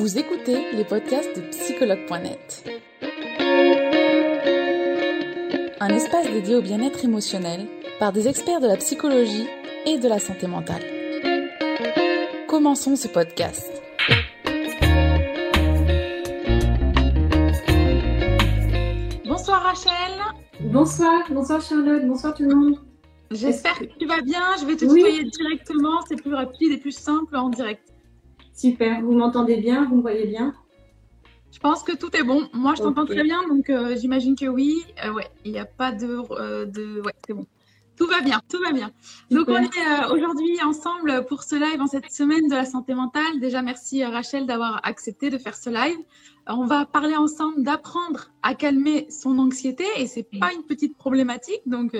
Vous écoutez les podcasts de psychologue.net. Un espace dédié au bien-être émotionnel par des experts de la psychologie et de la santé mentale. Commençons ce podcast. Bonsoir Rachel. Bonsoir, bonsoir Charlotte, bonsoir tout le monde. J'espère que tu vas bien. Je vais te tutoyer directement, c'est plus rapide et plus simple en direct. Super, vous m'entendez bien, vous me voyez bien? Je pense que tout est bon. Moi, je t'entends très bien, donc euh, j'imagine que oui. Euh, ouais, il n'y a pas de, euh, de... Ouais, c'est bon. Tout va bien, tout va bien. Donc, on est aujourd'hui ensemble pour ce live en cette semaine de la santé mentale. Déjà, merci Rachel d'avoir accepté de faire ce live. On va parler ensemble d'apprendre à calmer son anxiété et c'est pas une petite problématique, donc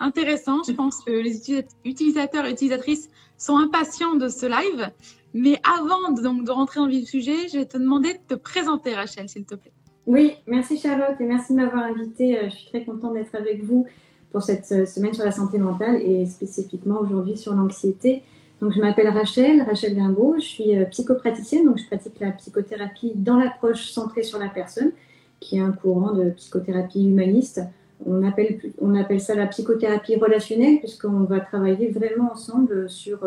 intéressant. Je pense que les utilisateurs et utilisatrices sont impatients de ce live. Mais avant de, donc, de rentrer dans le vif sujet, je vais te demander de te présenter, Rachel, s'il te plaît. Oui, merci Charlotte et merci de m'avoir invitée. Euh, je suis très contente d'être avec vous pour cette euh, semaine sur la santé mentale et spécifiquement aujourd'hui sur l'anxiété. Donc, je m'appelle Rachel, Rachel Gimbaud, je suis euh, psychopraticienne, donc je pratique la psychothérapie dans l'approche centrée sur la personne, qui est un courant de psychothérapie humaniste. On appelle, on appelle ça la psychothérapie relationnelle, puisqu'on va travailler vraiment ensemble sur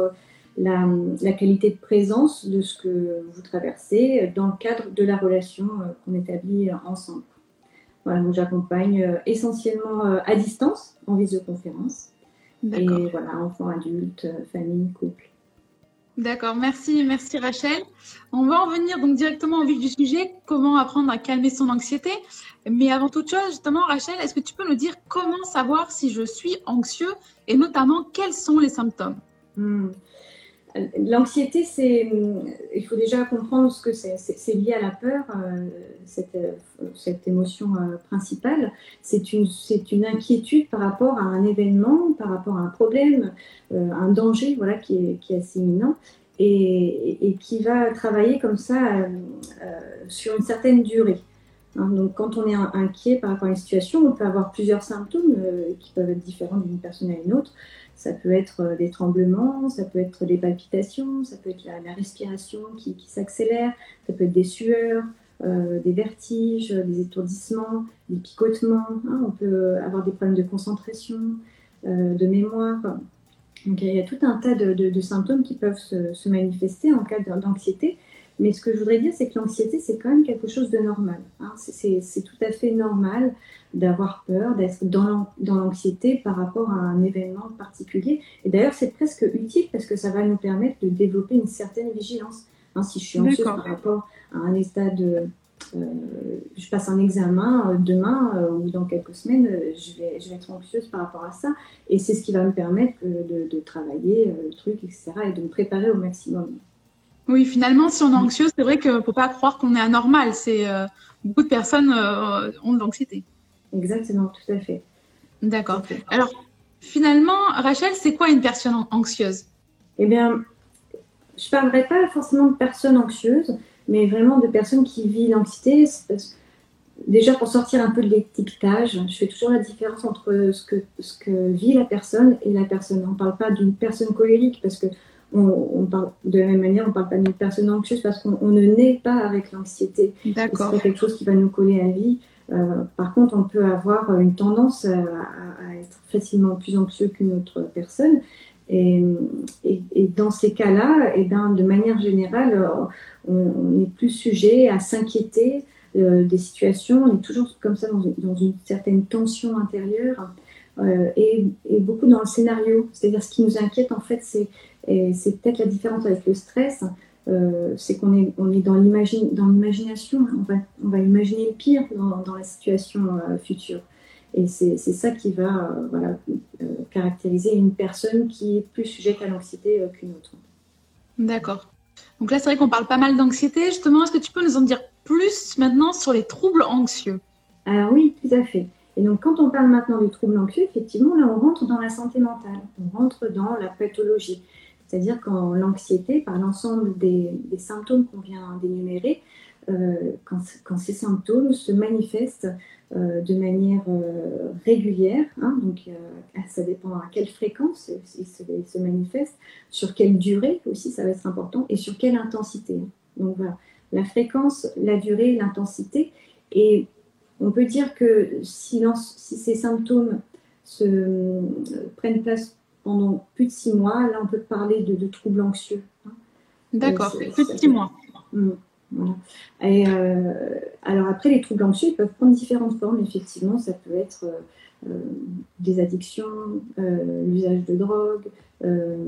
la, qualité de présence de ce que vous traversez dans le cadre de la relation euh, qu'on établit ensemble. Voilà, donc j'accompagne euh, essentiellement euh, à distance, en visioconférence. Et voilà, enfants, adultes, famille, couple. D'accord, merci, merci Rachel. On va en venir donc directement au vif du sujet, comment apprendre à calmer son anxiété. Mais avant toute chose, justement, Rachel, est-ce que tu peux nous dire comment savoir si je suis anxieux et notamment quels sont les symptômes? Hmm. L'anxiété, c'est, il faut déjà comprendre ce que c'est. C'est lié à la peur, euh, euh, cette, émotion euh, principale. C'est une, une inquiétude par rapport à un événement, par rapport à un problème, un danger, voilà, qui est, qui est assez imminent et, qui va travailler comme ça sur une certaine durée. Hein, donc, quand on est inquiet par rapport à une situation, on peut avoir plusieurs symptômes qui peuvent être différents d'une personne à une autre. Ça peut être euh, des tremblements, ça peut être des palpitations, ça peut être la, respiration qui, s'accélère, ça peut être des sueurs, euh, des vertiges, des étourdissements, des picotements. Hein. on peut avoir des problèmes de concentration, euh, de mémoire. Donc il y a tout un tas de, symptômes qui peuvent se, manifester en cas d'anxiété. Mais ce que je voudrais dire, c'est que l'anxiété, c'est quand même quelque chose de normal. Hein. C'est tout à fait normal d'avoir peur, d'être dans l'anxiété par rapport à un événement particulier. Et d'ailleurs, c'est presque utile parce que ça va nous permettre de développer une certaine vigilance. Hein, si je suis anxieuse par rapport à un état de... Euh, je passe un examen euh, demain euh, ou dans quelques semaines, je, vais, je vais être anxieuse par rapport à ça. Et c'est ce qui va me permettre de, de travailler le truc, etc. et de me préparer au maximum. Oui, finalement, si on est anxieux, c'est vrai qu'il ne faut pas croire qu'on est anormal. C'est beaucoup de personnes ont de l'anxiété. Exactement, tout à fait. D'accord. Alors, finalement, Rachel, c'est quoi une personne anxieuse? Eh bien, je ne parlerai pas forcément de personnes anxieuses, mais vraiment de personnes qui vivent l'anxiété. Déjà, pour sortir un peu de l'étiquetage, je fais toujours la différence entre ce que, ce que vit la personne et la personne. On ne parle pas d'une personne colérique parce que on, parle, de la même manière, on ne parle pas d'une personne anxieuse parce qu'on ne naît pas avec l'anxiété. D'accord. C'est quelque chose qui va nous coller à vie. Euh, par contre, on peut avoir une tendance à, être facilement plus anxieux qu'une autre personne. Et, dans ces cas-là, et eh ben, de manière générale, on, est plus sujet à s'inquiéter euh, des situations. On est toujours comme ça dans une, certaine tension intérieure. Euh, et, et, beaucoup dans le scénario. C'est-à-dire ce qui nous inquiète en fait, c'est peut-être la différence avec le stress, euh, c'est qu'on est, on est dans l'imagination, on va, on va imaginer le pire dans, dans la situation euh, future. Et c'est ça qui va euh, voilà, caractériser une personne qui est plus sujette à l'anxiété qu'une autre. D'accord. Donc là, c'est vrai qu'on parle pas mal d'anxiété. Justement, est-ce que tu peux nous en dire plus maintenant sur les troubles anxieux? Alors oui, tout à fait. Et donc, quand on parle maintenant de troubles anxieux, effectivement, là, on rentre dans la santé mentale, on rentre dans la pathologie. C'est-à-dire quand l'anxiété, par l'ensemble des, symptômes qu'on vient d'énumérer, euh, quand, ces symptômes se manifestent euh, de manière euh, régulière, hein, donc ça dépend à quelle fréquence ils se, manifestent, sur quelle durée aussi, ça va être important, et sur quelle intensité. Donc voilà, la fréquence, la durée, l'intensité. Et on peut dire que si, ces symptômes se, prennent place pendant plus de six mois, là on peut parler de, troubles anxieux. Hein. D'accord, plus de six mois. Mmh, Et euh, alors après, les troubles anxieux peuvent prendre différentes formes. Effectivement, ça peut être euh, des addictions, l'usage de drogue,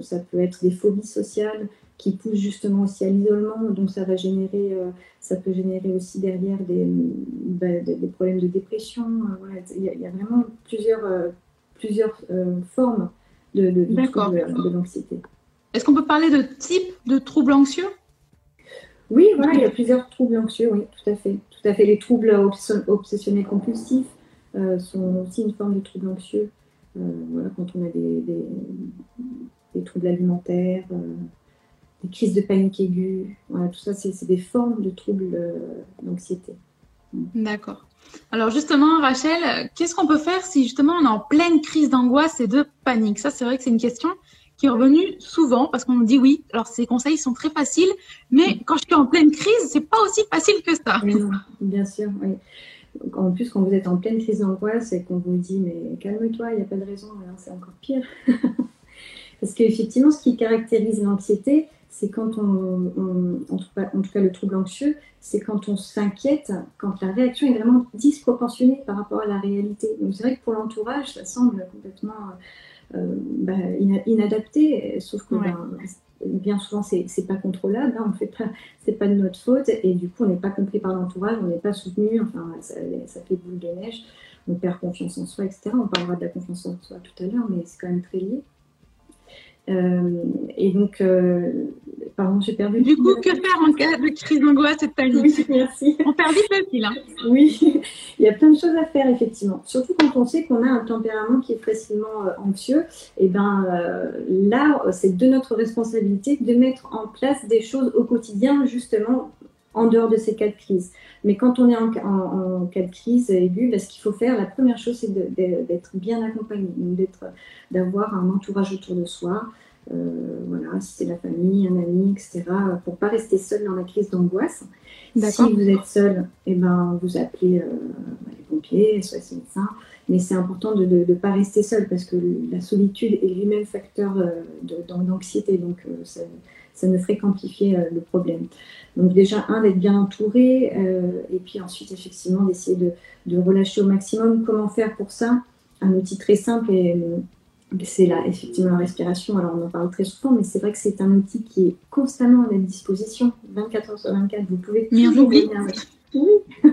ça peut être des phobies sociales, qui pousse justement aussi à l'isolement. Donc ça va générer, euh, ça peut générer aussi derrière des, bah, des, problèmes de dépression. Euh, voilà. il, y a, vraiment plusieurs, euh, plusieurs formes de, de, de l'anxiété. Est-ce qu'on peut parler de type de troubles anxieux? Oui, voilà, il y a plusieurs troubles anxieux, oui, tout à fait. Tout à fait. Les troubles obsessionnels compulsifs sont aussi une forme de trouble anxieux. voilà, quand on a des, des, des troubles alimentaires, des crises de panique aiguë. Voilà, tout ça, c'est des formes de troubles euh, d'anxiété. D'accord. Alors justement, Rachel, qu'est-ce qu'on peut faire si justement on est en pleine crise d'angoisse et de panique? Ça, c'est vrai que c'est une question qui est revenue souvent parce qu'on nous dit oui. Alors ces conseils sont très faciles, mais quand je suis en pleine crise, c'est pas aussi facile que ça. bien sûr, oui. En plus, quand vous êtes en pleine crise d'angoisse et qu'on vous dit mais calme-toi, il n'y a pas de raison, c'est encore pire. parce qu'effectivement, ce qui caractérise l'anxiété, c'est quand on, en, tout cas, le trouble anxieux, c'est quand on s'inquiète, quand la réaction est vraiment disproportionnée par rapport à la réalité. Donc c'est vrai que pour l'entourage, ça semble complètement euh, bah, inadapté, sauf que ben, bien souvent c'est pas contrôlable, hein, on fait pas, c'est pas de notre faute, et du coup on n'est pas compris par l'entourage, on n'est pas soutenu, enfin ça, ça, fait boule de neige, on perd confiance en soi, etc. On parlera de la confiance en soi tout à l'heure, mais c'est quand même très lié. Euh, et donc, euh, pardon, j'ai perdu. Du coup, que faire en cas de crise d'angoisse et de panique Oui, merci. On perd vite le fil. Hein. Oui, il y a plein de choses à faire, effectivement. Surtout quand on sait qu'on a un tempérament qui est facilement euh, anxieux. Et ben là, c'est de notre responsabilité de mettre en place des choses au quotidien, justement, en dehors de ces cas de crise. Mais quand on est en, en, cas de crise aiguë, ben, ce qu'il faut faire, la première chose, c'est d'être bien accompagné, d'avoir un entourage autour de soi. Euh, voilà, si c'est la famille, un ami, etc., pour pas rester seul dans la crise d'angoisse. Si vous êtes seul, eh ben, vous appelez euh, les pompiers, soit les médecins, mais c'est important de ne pas rester seul parce que la solitude est lui-même facteur euh, d'anxiété, donc ça, ne ferait qu'amplifier le problème. Donc déjà, un, d'être bien entouré, euh, et puis ensuite, effectivement, d'essayer de, relâcher au maximum. Comment faire pour ça? Un outil très simple, et euh, c'est là, effectivement, la respiration. Alors, on en parle très souvent, mais c'est vrai que c'est un outil qui est constamment à notre disposition, 24 heures sur 24. Vous pouvez mais on oublie. Oui.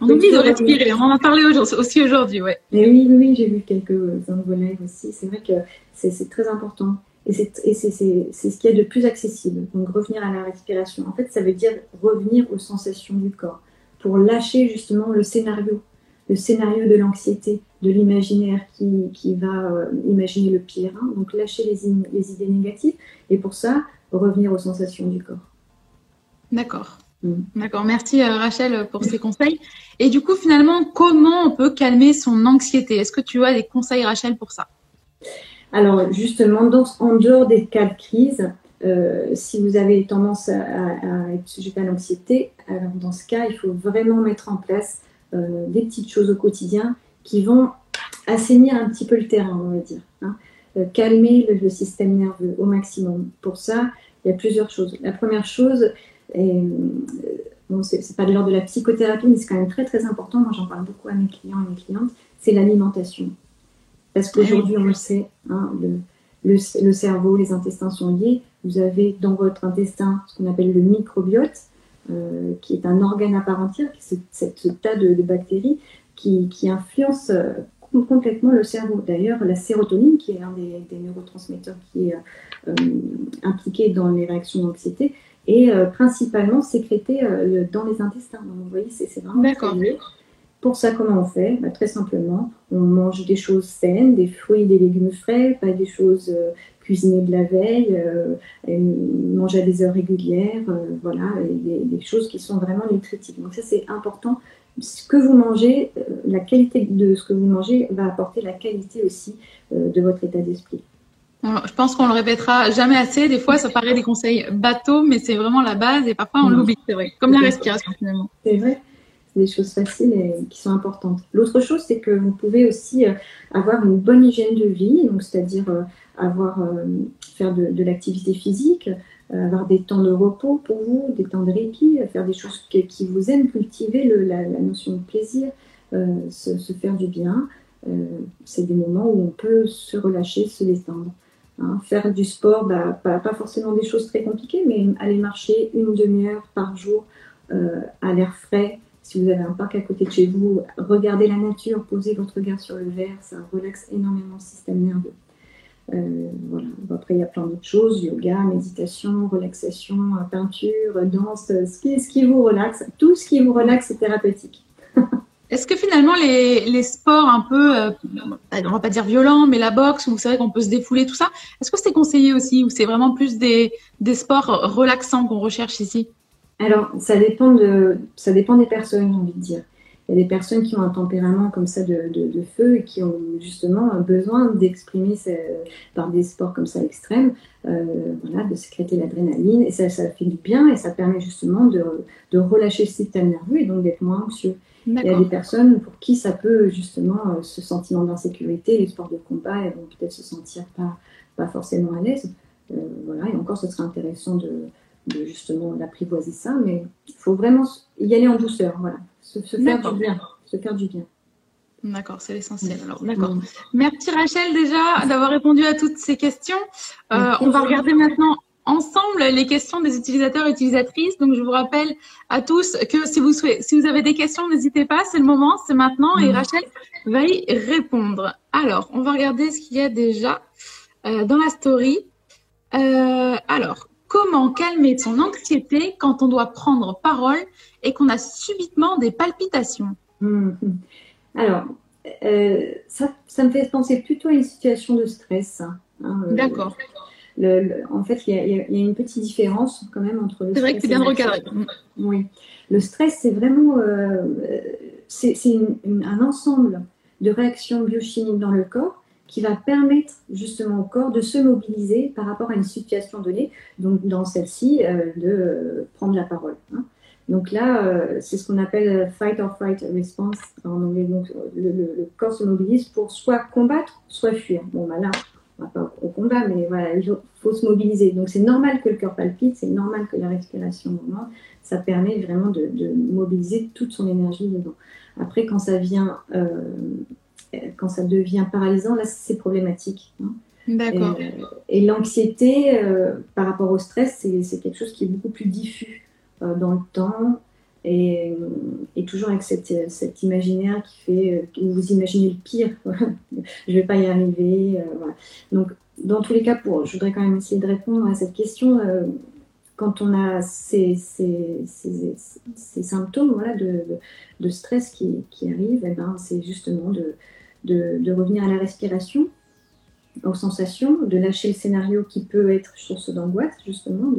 on oublie de respirer. On en a parlé aussi aujourd'hui, ouais. Mais oui, oui, j'ai vu quelques vos aussi. C'est vrai que c'est très important. Et c'est ce qui est de plus accessible. Donc revenir à la respiration. En fait, ça veut dire revenir aux sensations du corps pour lâcher justement le scénario, le scénario de l'anxiété, de l'imaginaire qui, qui, va euh, imaginer le pire. Hein. Donc lâcher les, les, idées négatives et pour ça, revenir aux sensations du corps. D'accord. Mm. D'accord, merci euh, Rachel pour ces conseils. Et du coup, finalement, comment on peut calmer son anxiété? Est-ce que tu as des conseils, Rachel, pour ça? Alors justement, en dehors des cas de crise, euh, si vous avez tendance à, être sujet à l'anxiété, alors dans ce cas, il faut vraiment mettre en place euh, des petites choses au quotidien qui vont assainir un petit peu le terrain, on va dire. Hein. Euh, calmer le, système nerveux au maximum. Pour ça, il y a plusieurs choses. La première chose, et, bon, c'est pas de l'ordre de la psychothérapie, mais c'est quand même très très important. Moi, j'en parle beaucoup à mes clients et mes clientes. C'est l'alimentation. Parce qu'aujourd'hui, on le sait, hein, le, le, cerveau, les intestins sont liés. Vous avez dans votre intestin ce qu'on appelle le microbiote, euh, qui est un organe à part entière, qui est ce, tas de, bactéries qui, qui influence euh, complètement le cerveau. D'ailleurs, la sérotonine, qui est un des, neurotransmetteurs qui est euh, impliqué dans les réactions d'anxiété, est principalement sécrétée dans les intestins. Donc, vous voyez, c'est vraiment D'accord. Pour ça, comment on fait bah, Très simplement, on mange des choses saines, des fruits, des légumes frais, pas des choses euh, cuisinées de la veille, euh, manger à des heures régulières, euh, voilà, et des, choses qui sont vraiment nutritives. Donc ça, c'est important. Ce que vous mangez, la qualité de ce que vous mangez va apporter la qualité aussi de votre état d'esprit. Je pense qu'on le répétera jamais assez. Des fois, ça paraît des conseils bateaux, mais c'est vraiment la base et parfois on l'oublie, c'est vrai. Comme la respiration finalement. C'est vrai. Des choses faciles et qui sont importantes. L'autre chose, c'est que vous pouvez aussi euh, avoir une bonne hygiène de vie, donc c'est-à-dire euh, avoir euh, faire de, l'activité physique, avoir des temps de repos pour vous, des temps de répit, faire des choses qui, vous aiment, cultiver la, notion de plaisir, se, faire du bien. c'est des moments où on peut se relâcher, se détendre. Hein, faire du sport, bah, pas, forcément des choses très compliquées, mais aller marcher une demi-heure par jour à l'air frais. Si vous avez un parc à côté de chez vous, regardez la nature, posez votre regard sur le verre, ça relaxe énormément le système nerveux. Euh, voilà. Après, il y a plein d'autres choses, yoga, méditation, relaxation, peinture, danse, ce qui, ce qui vous relaxe. Tout ce qui vous relaxe est thérapeutique. Est-ce que finalement les, sports un peu, euh, on va pas dire violents, mais la boxe, où c'est vrai qu'on peut se défouler, tout ça, est-ce que c'est conseillé aussi ou c'est vraiment plus des, sports relaxants qu'on recherche ici? Alors, ça dépend, de, ça dépend des personnes, j'ai envie de dire. Il y a des personnes qui ont un tempérament comme ça de, feu et qui ont justement besoin d'exprimer par des sports comme ça extrêmes, euh, voilà, de sécréter l'adrénaline. Et ça, ça fait du bien et ça permet justement de, de relâcher le système nerveux et donc d'être moins anxieux. Il y a des personnes pour qui ça peut justement euh, ce sentiment d'insécurité, les sports de combat, elles vont peut-être se sentir pas, pas forcément à l'aise. Euh, voilà, et encore, ce serait intéressant de, de justement l'apprivoiser ça, mais il faut vraiment y aller en douceur, voilà, se, faire du bien, se faire du bien. D'accord, c'est l'essentiel. Alors, d'accord. Merci Rachel déjà d'avoir répondu à toutes ces questions. Euh, on va regarder maintenant ensemble les questions des utilisateurs et utilisatrices. Donc, je vous rappelle à tous que si vous, souhaitez, si vous avez des questions, n'hésitez pas, c'est le moment, c'est maintenant et mm. Rachel va y répondre. Alors, on va regarder ce qu'il y a déjà euh, dans la story. Euh, alors, comment calmer son anxiété quand on doit prendre parole et qu'on a subitement des palpitations mm. Alors, euh, ça, ça, me fait penser plutôt à une situation de stress. Hein, D'accord en fait, il y, a, une petite différence quand même entre le C'est vrai que c'est bien recadré. Oui. Le stress, c'est vraiment euh, c'est un ensemble de réactions biochimiques dans le corps qui va permettre justement au corps de se mobiliser par rapport à une situation donnée, donc dans celle-ci, euh, de prendre la parole. Hein. Donc là, euh, c'est ce qu'on appelle fight or flight response en anglais. Donc le, corps se mobilise pour soit combattre, soit fuir. Bon, bah là, pas au combat, mais voilà, il faut se mobiliser. Donc c'est normal que le cœur palpite, c'est normal que la respiration augmente. Ça permet vraiment de, mobiliser toute son énergie dedans. Après, quand ça vient, euh, quand ça devient paralysant, là c'est problématique. Hein. D'accord. Et, l'anxiété euh, par rapport au stress, c'est quelque chose qui est beaucoup plus diffus euh, dans le temps et, toujours avec cette, cet imaginaire qui fait où vous imaginez le pire, je vais pas y arriver. Euh, Donc, dans tous les cas, pour, je voudrais quand même essayer de répondre à cette question. Euh, quand on a ces, ces, ces, symptômes voilà, de, de, stress qui, qui arrivent, eh ben, c'est justement de, de, revenir à la respiration, aux sensations, de lâcher le scénario qui peut être source d'angoisse, justement,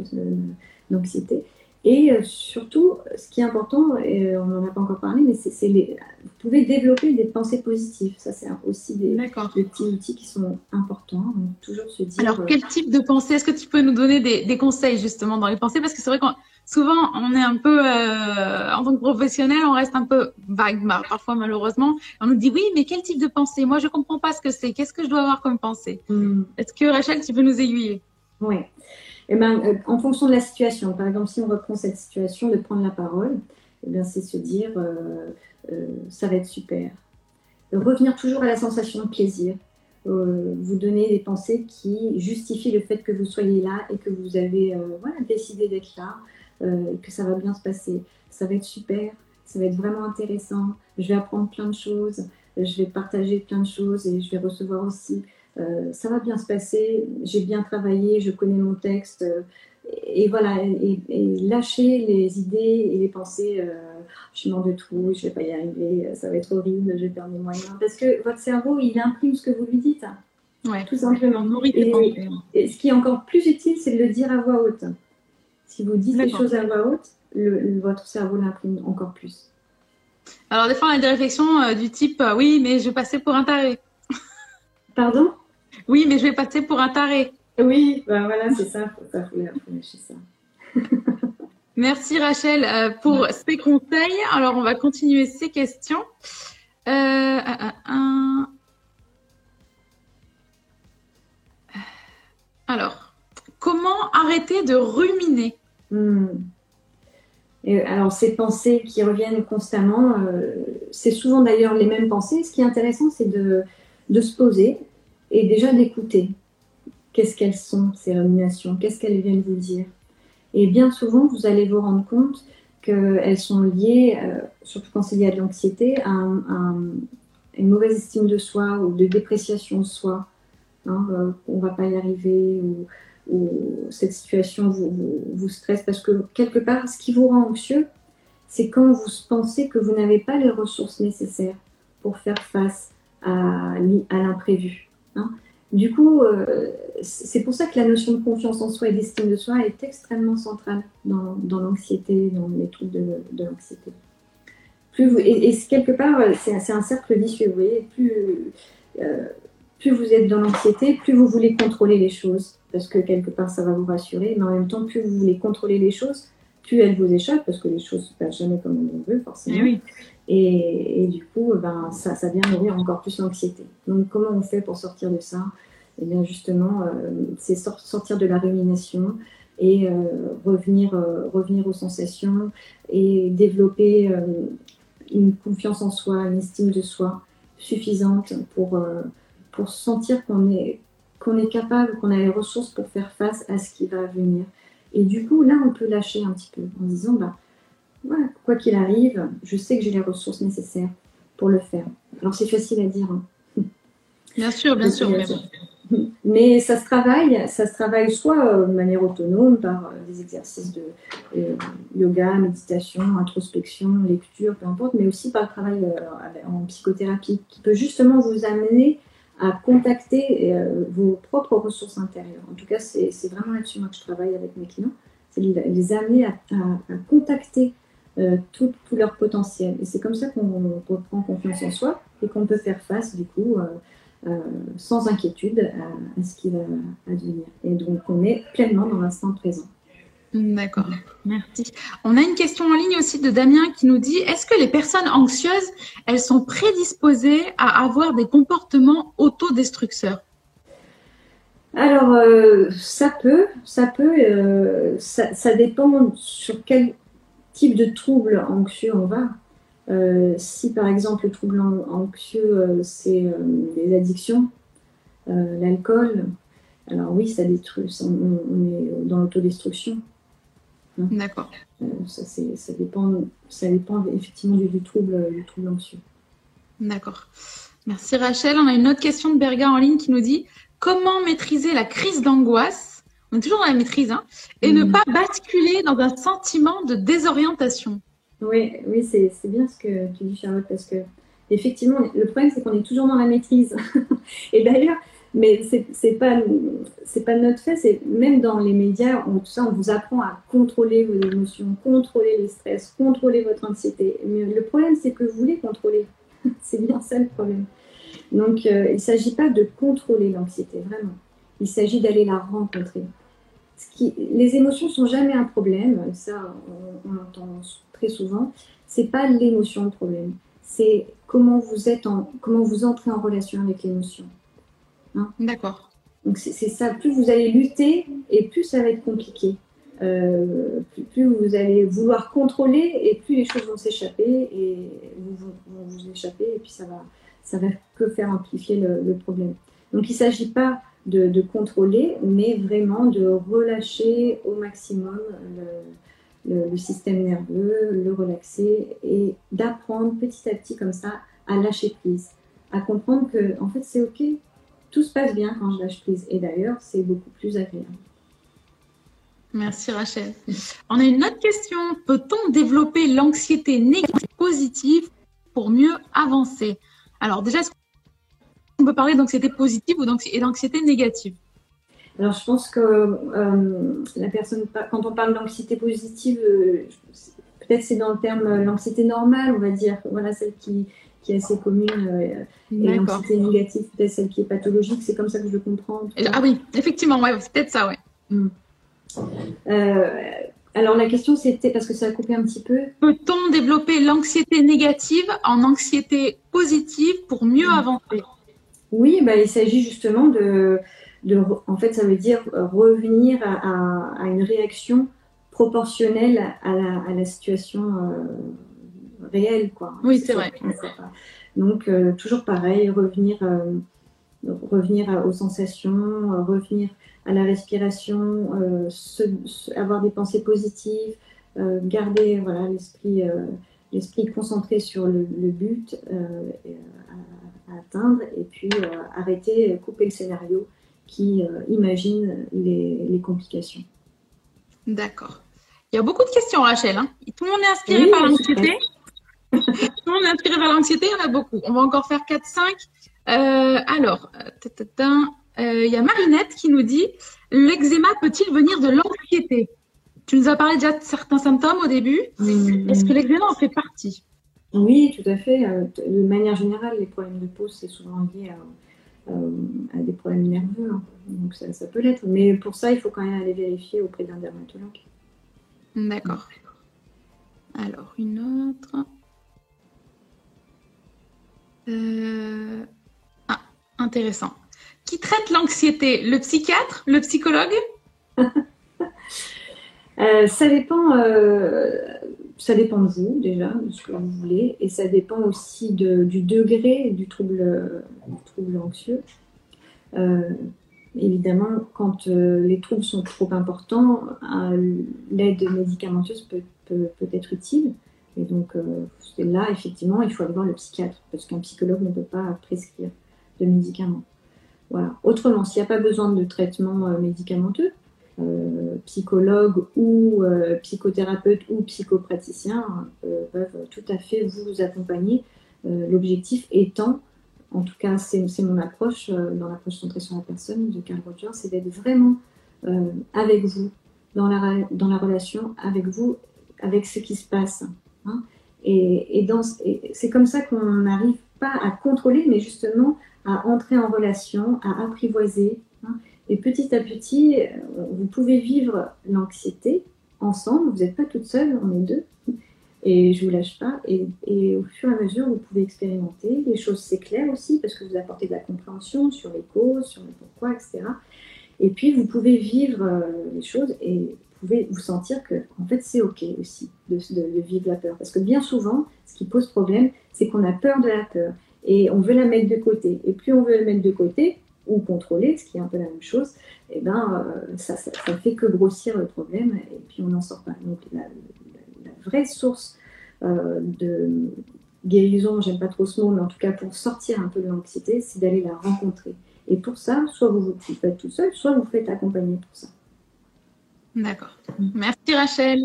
d'anxiété, et euh, surtout, ce qui est important, et on n'en a pas encore parlé, mais c'est les, vous pouvez développer des pensées positives. Ça, c'est aussi des, petits outils qui sont importants. toujours se dire. Alors, quel type de pensée Est-ce que tu peux nous donner des, conseils justement dans les pensées? Parce que c'est vrai que souvent, on est un peu, euh, en tant que professionnel, on reste un peu vague, parfois malheureusement. On nous dit oui, mais quel type de pensée? Moi, je comprends pas ce que c'est. Qu'est-ce que je dois avoir comme pensée? Hmm. Est-ce que Rachel, tu peux nous aiguiller? Oui. Eh ben, euh, en fonction de la situation, par exemple, si on reprend cette situation de prendre la parole, eh c'est se dire euh, euh, ça va être super. Revenir toujours à la sensation de plaisir. vous donner des pensées qui justifient le fait que vous soyez là et que vous avez voilà, décidé d'être là et que ça va bien se passer. Ça va être super, ça va être vraiment intéressant. Je vais apprendre plein de choses, je vais partager plein de choses et je vais recevoir aussi euh, ça va bien se passer, j'ai bien travaillé, je connais mon texte. Euh, et voilà, et, lâcher les idées et les pensées, euh, je suis de tout, je vais pas y arriver, ça va être horrible, je vais perdre mes moyens. Parce que votre cerveau, il imprime ce que vous lui dites. Ouais, tout simplement. Et, et, ce qui est encore plus utile, c'est de le dire à voix haute. Si vous dites les choses à voix haute, le, votre cerveau l'imprime encore plus. Alors, des fois, on a des réflexions du type Oui, mais je passais pour un taré. Pardon? Oui, mais je vais passer pour un taré. Oui, ben voilà, c'est ça, faut, ça. Merci Rachel euh, pour ces conseils. Alors, on va continuer ces questions. Euh, alors, comment arrêter de ruminer? Hmm. Alors, ces pensées qui reviennent constamment, euh, c'est souvent d'ailleurs les mêmes pensées. Ce qui est intéressant, c'est de, de se poser et déjà d'écouter. Qu'est-ce qu'elles sont, ces ruminations? Qu'est-ce qu'elles viennent vous dire? Et bien souvent, vous allez vous rendre compte qu'elles sont liées, euh, surtout quand c'est lié à de l'anxiété, à, une mauvaise estime de soi ou de dépréciation de soi. Hein, euh, on ne va pas y arriver ou, cette situation vous, stresse parce que quelque part, ce qui vous rend anxieux, c'est quand vous pensez que vous n'avez pas les ressources nécessaires pour faire face à, à l'imprévu. Hein. Du coup, euh, c'est pour ça que la notion de confiance en soi et d'estime de soi est extrêmement centrale dans, l'anxiété, dans les troubles de, l'anxiété. Plus et, quelque part, c'est un cercle vicieux, vous voyez, plus, euh, plus vous êtes dans l'anxiété, plus vous voulez contrôler les choses, parce que quelque part, ça va vous rassurer, mais en même temps, plus vous voulez contrôler les choses, plus elles vous échappent, parce que les choses ne se passent jamais comme on veut, forcément. Eh et, du coup, ben, ça, ça vient nourrir encore plus l'anxiété. Donc, comment on fait pour sortir de ça? Eh bien, justement, euh, c'est sortir de la rumination et euh, revenir, euh, revenir aux sensations et développer une confiance en soi, une estime de soi suffisante pour, pour sentir qu'on est, qu'on est capable, qu'on a les ressources pour faire face à ce qui va venir. Et du coup, là, on peut lâcher un petit peu en disant, bah, quoi qu'il arrive, je sais que j'ai les ressources nécessaires pour le faire. Alors, c'est facile à dire. Hein. Bien sûr, bien sûr. Mais... ça se travaille, ça se travaille soit euh, de manière autonome par euh, des exercices de euh, yoga, méditation, introspection, lecture, peu importe, mais aussi par le travail en psychothérapie qui peut justement vous amener à contacter vos propres ressources intérieures. En tout cas, c'est vraiment là-dessus que je travaille avec mes clients, c'est les amener à, contacter euh, tout, leur potentiel. Et c'est comme ça qu'on reprend confiance en soi et qu'on peut faire face, du coup, euh, euh, sans inquiétude à, ce qui va advenir. Et donc, on est pleinement dans l'instant présent. D'accord, merci. On a une question en ligne aussi de Damien qui nous dit est-ce que les personnes anxieuses, elles sont prédisposées à avoir des comportements autodestructeurs? Alors, ça peut, ça peut, ça, ça, dépend sur quel type de trouble anxieux on va. Euh, si par exemple le trouble anxieux, euh, c'est euh, les addictions, l'alcool, alors oui, ça détruit, on, est dans l'autodestruction. Hein. D'accord. ça, ça, dépend, ça dépend effectivement du, trouble, du trouble anxieux. D'accord. Merci Rachel. On a une autre question de Berga en ligne qui nous dit comment maîtriser la crise d'angoisse? On est toujours dans la maîtrise, hein, et ne mm. pas basculer dans un sentiment de désorientation. Oui, oui, c'est bien ce que tu dis, Charlotte, parce que effectivement, le problème, c'est qu'on est toujours dans la maîtrise. et d'ailleurs, mais c'est pas c'est pas notre fait, c'est même dans les médias, on, tout ça, on vous apprend à contrôler vos émotions, contrôler les stress, contrôler votre anxiété. Mais le problème, c'est que vous voulez contrôler. c'est bien ça le problème. Donc, euh, il ne s'agit pas de contrôler l'anxiété, vraiment. Il s'agit d'aller la rencontrer les émotions sont jamais un problème, ça on, l'entend très souvent. C'est pas l'émotion le problème, c'est comment vous êtes en, comment vous entrez en relation avec l'émotion. Hein D'accord. Donc c'est ça, plus vous allez lutter et plus ça va être compliqué. Euh, plus, vous allez vouloir contrôler et plus les choses vont s'échapper et vont, vous échapper et puis ça va, ça va que faire amplifier le, le problème. Donc il ne s'agit pas de, contrôler, mais vraiment de relâcher au maximum le, système nerveux, le relaxer et d'apprendre petit à petit comme ça à lâcher prise, à comprendre que en fait c'est ok, tout se passe bien quand je lâche prise et d'ailleurs c'est beaucoup plus agréable. Merci Rachel. On a une autre question. Peut-on développer l'anxiété négative positive pour mieux avancer? Alors déjà, on peut parler d'anxiété positive ou d'anxiété négative? Alors, je pense que euh, la personne, quand on parle d'anxiété positive, euh, peut-être c'est dans le terme euh, l'anxiété normale, on va dire, voilà, celle qui, qui est assez commune, euh, et l'anxiété négative, peut-être celle qui est pathologique. C'est comme ça que je le comprends. Ah oui, effectivement, ouais, c'est peut-être ça, ouais. Euh, alors la question c'était, parce que ça a coupé un petit peu. Peut-on développer l'anxiété négative en anxiété positive pour mieux avancer? Oui, bah, il s'agit justement de, de, en fait ça veut dire revenir à, à, une réaction proportionnelle à la, à la situation euh, réelle. Quoi. Oui, c'est vrai. Donc euh, toujours pareil, revenir, euh, revenir aux sensations, revenir à la respiration, avoir des pensées positives, garder voilà, l'esprit l'esprit concentré sur le, but à, atteindre et puis arrêter, couper le scénario qui imagine les, les complications. D'accord. Il y a beaucoup de questions, Rachel. Hein. Tout le monde est inspiré par l'anxiété. Tout le monde est inspiré par l'anxiété, il y en a beaucoup. On va encore faire 4-5. Euh, alors, euh, il y a Marinette qui nous dit L'eczéma peut-il venir de l'anxiété? Tu nous as parlé déjà de certains symptômes au début. Est-ce que l'eczéma en fait partie? Oui, tout à fait. Euh, de manière générale, les problèmes de peau, c'est souvent lié à, des problèmes nerveux. Hein. Donc, ça, ça peut l'être. Mais pour ça, il faut quand même aller vérifier auprès d'un dermatologue. D'accord. Alors, une autre. Euh, ah, intéressant. Qui traite l'anxiété? Le psychiatre? Le psychologue? Euh, Ça dépend. Euh, ça dépend de vous déjà, de ce que vous voulez, et ça dépend aussi du degré du trouble, anxieux. Évidemment, quand les troubles sont trop importants, l'aide médicamenteuse peut, peut, être utile. Et donc, euh, là, effectivement, il faut aller voir le psychiatre, parce qu'un psychologue ne peut pas prescrire de médicaments. Voilà. Autrement, s'il n'y a pas besoin de traitement euh, médicamenteux, psychologue ou psychothérapeute ou psychopraticien peuvent tout à fait vous accompagner. L'objectif étant en tout cas, c'est mon approche euh, dans l'approche centrée sur la personne de Carl Rogers, c'est d'être vraiment euh, avec vous, dans la, dans la relation, avec vous, avec ce qui se passe. Hein. Et, c'est comme ça qu'on n'arrive pas à contrôler, mais justement à entrer en relation, à apprivoiser. Hein. Et petit à petit, euh, vous pouvez vivre l'anxiété ensemble. Vous n'êtes pas toute seule, on est deux et je vous lâche pas. Et, au fur et à mesure, vous pouvez expérimenter. Les choses s'éclairent aussi parce que vous apportez de la compréhension sur les causes, sur le pourquoi, etc. Et puis, vous pouvez vivre euh, les choses et pouvez vous sentir que, en fait, c'est OK aussi de, vivre la peur. Parce que bien souvent, ce qui pose problème, c'est qu'on a peur de la peur et on veut la mettre de côté. Et plus on veut la mettre de côté, ou contrôler, ce qui est un peu la même chose, et eh ben, euh, ça ne fait que grossir le problème et puis on n'en sort pas. Donc la, vraie source euh, de guérison, j'aime pas trop ce mot, mais en tout cas pour sortir un peu de l'anxiété, c'est d'aller la rencontrer. Et pour ça, soit vous vous faites tout seul, soit vous faites accompagner pour ça. D'accord. Merci Rachel.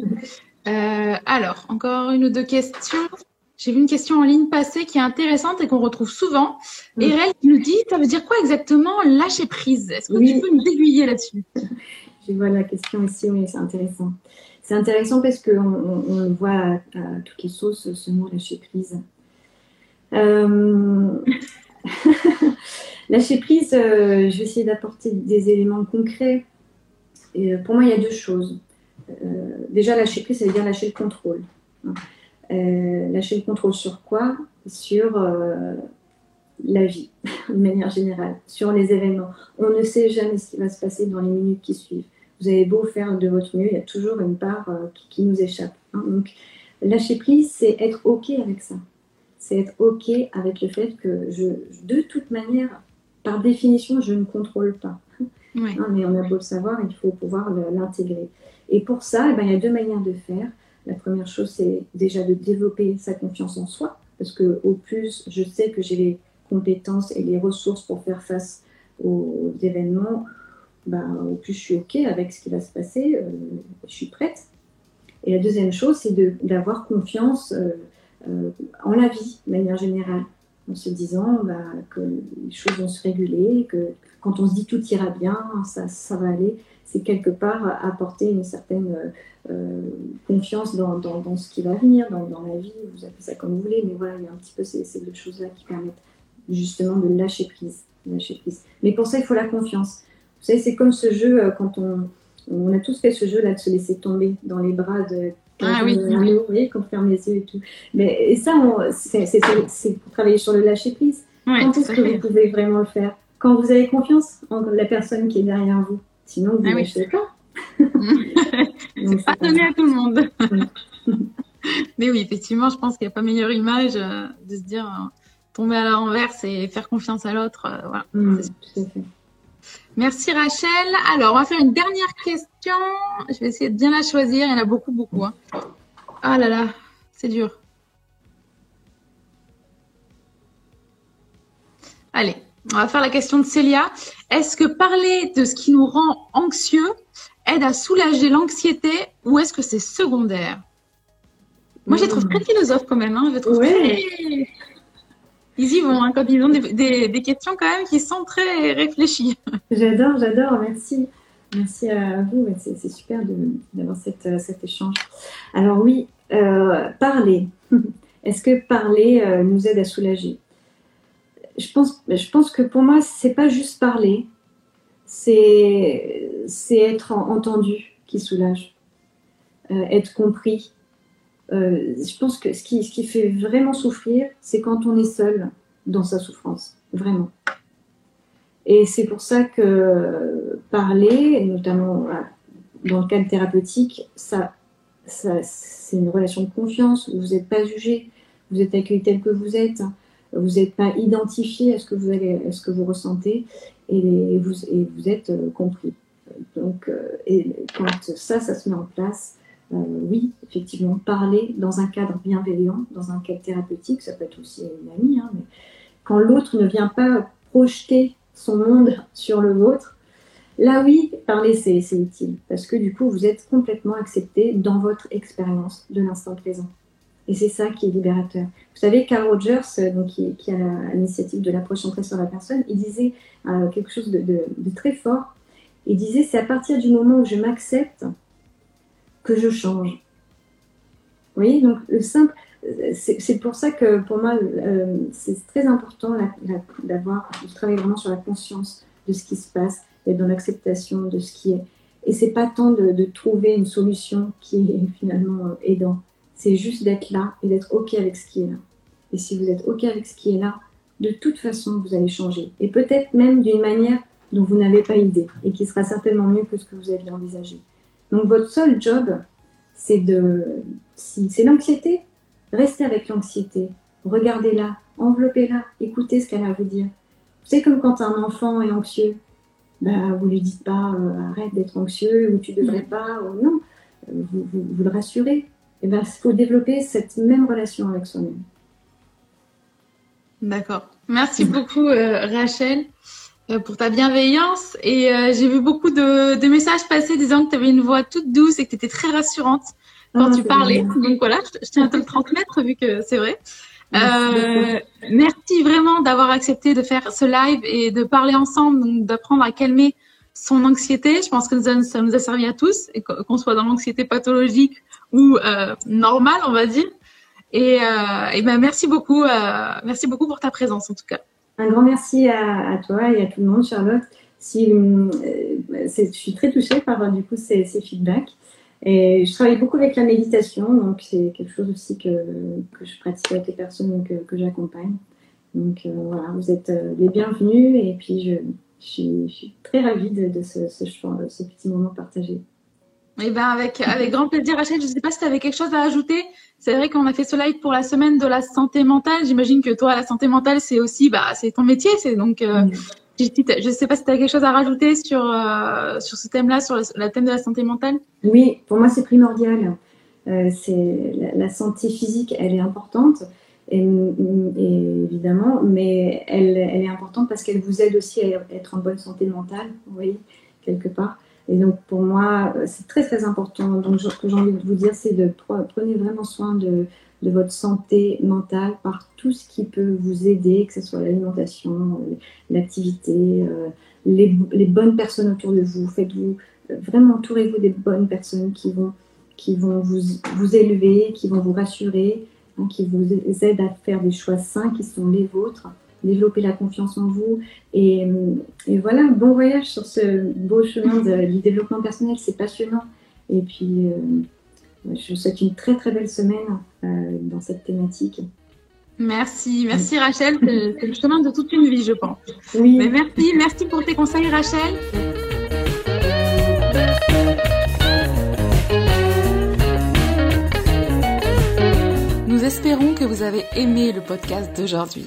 Euh, alors, encore une ou deux questions. J'ai vu une question en ligne passée qui est intéressante et qu'on retrouve souvent. Et elle nous dit, ça veut dire quoi exactement lâcher prise? Est-ce que tu peux nous aiguiller là-dessus? Je vois la question ici, oui, c'est intéressant. C'est intéressant parce qu'on on, le voit à, toutes les sauces, ce mot lâcher prise. Euh, lâcher prise, euh, je vais essayer d'apporter des éléments concrets. Euh, pour moi, il y a deux choses. déjà, lâcher prise, ça veut dire lâcher le contrôle. Hein. lâcher le contrôle sur quoi? Sur la vie, de manière générale, sur les événements. On ne sait jamais ce qui va se passer dans les minutes qui suivent vous avez beau faire de votre mieux, il y a toujours une part euh, qui, nous échappe. Hein. Donc, lâcher prise, c'est être OK avec ça. C'est être OK avec le fait que de toute manière, par définition, je ne contrôle pas. Hein, mais on a beau le savoir, il faut pouvoir l'intégrer. Et pour ça, eh ben, il y a deux manières de faire. La première chose, c'est déjà de développer sa confiance en soi, parce que au plus je sais que j'ai les compétences et les ressources pour faire face aux événements, ben, au plus je suis OK avec ce qui va se passer, euh, je suis prête. Et la deuxième chose, c'est d'avoir confiance euh, euh, en la vie, de manière générale, en se disant bah, que les choses vont se réguler, que quand on se dit tout ira bien, ça, ça va aller, c'est quelque part apporter une certaine euh, confiance dans, dans, ce qui va venir, dans, dans, la vie, vous appelez ça comme vous voulez, mais voilà, il y a un petit peu ces, ces deux choses-là qui permettent justement de lâcher prise, lâcher prise. Mais pour ça, il faut la confiance. Vous savez, c'est comme ce jeu, euh, quand on, on a tous fait ce jeu-là de se laisser tomber dans les bras de ah oui, vous voyez, quand on ferme les yeux et tout. Mais et ça, c'est pour travailler sur le lâcher prise. quand est-ce que vous pouvez vraiment le faire? Quand vous avez confiance en la personne qui est derrière vous. Sinon, vous ne ah lâchez pas. c'est pas donné à tout le monde. Mais oui, effectivement, je pense qu'il n'y a pas meilleure image euh, de se dire euh, tomber à la renverse et faire confiance à l'autre. Euh, voilà. Mm. Merci Rachel. Alors, on va faire une dernière question. Je vais essayer de bien la choisir. Il y en a beaucoup, beaucoup. Hein. Ah là là, c'est dur. Allez, on va faire la question de Célia. Est-ce que parler de ce qui nous rend anxieux aide à soulager l'anxiété ou est-ce que c'est secondaire? Moi, je les trouve très philosophes quand même. Hein. Je trouve ils y vont hein, quand ils ont des, questions quand même qui sont très réfléchies. J'adore, j'adore, merci. Merci à vous, c'est super d'avoir euh, cet échange. Alors oui, euh, parler. Est-ce que parler euh, nous aide à soulager? Je pense, que pour moi, c'est pas juste parler, c'est être entendu qui soulage, être compris, euh, je pense que ce qui, fait vraiment souffrir, c'est quand on est seul dans sa souffrance, vraiment. Et c'est pour ça que parler, notamment dans le cadre thérapeutique, c'est une relation de confiance où vous n'êtes pas jugé, vous êtes accueilli tel que vous êtes, vous n'êtes pas identifié à ce que vous, allez, à ce que vous ressentez et vous, êtes euh, compris. Donc, euh, et quand ça, ça se met en place, euh, oui, effectivement, parler dans un cadre bienveillant, dans un cadre thérapeutique, ça peut être aussi une amie, hein, mais quand l'autre ne vient pas projeter son monde sur le vôtre, là oui, parler c'est utile, parce que du coup, vous êtes complètement accepté dans votre expérience de l'instant présent. Et c'est ça qui est libérateur. Vous savez, Carl Rogers, euh, donc, qui, a l'initiative de l'approche centrée sur la personne, il disait euh, quelque chose de, de très fort. Il disait, c'est à partir du moment où je m'accepte que je change. Vous voyez, donc le simple, c'est pour ça que pour moi, euh, c'est très important d'avoir, de travailler vraiment sur la conscience de ce qui se passe, d'être dans l'acceptation de ce qui est. Et c'est pas tant de, trouver une solution qui est finalement euh, aidant, c'est juste d'être là et d'être OK avec ce qui est là. Et si vous êtes OK avec ce qui est là, de toute façon, vous allez changer. Et peut-être même d'une manière dont vous n'avez pas idée et qui sera certainement mieux que ce que vous aviez envisagé. Donc votre seul job, c'est de, si c'est l'anxiété, restez avec l'anxiété, regardez-la, enveloppez-la, écoutez ce qu'elle a à vous dire. C'est comme quand un enfant est anxieux, bah, vous lui dites pas euh, arrête d'être anxieux ou tu devrais mm. pas, ou non, vous, vous, le rassurez. Et eh ben, il faut développer cette même relation avec soi-même. D'accord. Merci beaucoup, euh, Rachel. Euh, pour ta bienveillance. Et euh, j'ai vu beaucoup de, de, messages passer disant que tu avais une voix toute douce et que tu étais très rassurante quand ah, tu parlais. Donc voilà, je, tiens à te le transmettre vu que c'est vrai. Merci, merci vraiment d'avoir accepté de faire ce live et de parler ensemble, donc d'apprendre à calmer son anxiété. Je pense que ça nous a servi à tous, qu'on soit dans l'anxiété pathologique ou euh, normale, on va dire. Et, euh, ben merci beaucoup, merci beaucoup pour ta présence en tout cas. Un grand merci à, toi et à tout le monde, Charlotte. Si, euh, je suis très touchée par du coup ces, feedbacks. Et je travaille beaucoup avec la méditation, donc c'est quelque chose aussi que, je pratique avec les personnes que, j'accompagne. Donc euh, voilà, vous êtes euh, les bienvenus et puis je, suis, très ravie de, ce, petit moment partagé. Eh ben avec, avec grand plaisir, Rachel. Je ne sais pas si tu avais quelque chose à ajouter. C'est vrai qu'on a fait ce live pour la semaine de la santé mentale. J'imagine que toi, la santé mentale, c'est aussi, bah, c'est ton métier. C'est donc, euh, je ne sais pas si tu as quelque chose à rajouter sur, euh, sur ce thème-là, sur le, thème de la santé mentale. Oui, pour moi, c'est primordial. Euh, c'est la, santé physique, elle est importante. Et, évidemment, mais elle, elle est importante parce qu'elle vous aide aussi à être en bonne santé mentale, vous voyez, quelque part. Et donc pour moi, euh, c'est très très important. Donc ce que j'ai envie de vous dire, c'est de prenez vraiment soin de, votre santé mentale par tout ce qui peut vous aider, que ce soit l'alimentation, euh, l'activité, euh, les, bonnes personnes autour de vous. Faites-vous vraiment entourez-vous des bonnes personnes qui vont, qui vont vous, vous élever, qui vont vous rassurer, hein, qui vous aident à faire des choix sains qui sont les vôtres, développer la confiance en vous. Et, et voilà, bon voyage sur ce beau chemin du développement personnel, c'est passionnant. Et puis, euh, je vous souhaite une très très belle semaine euh, dans cette thématique. Merci, merci Rachel. C'est le chemin de toute une vie, je pense. Oui. Mais merci, merci pour tes conseils, Rachel. Nous espérons que vous avez aimé le podcast d'aujourd'hui.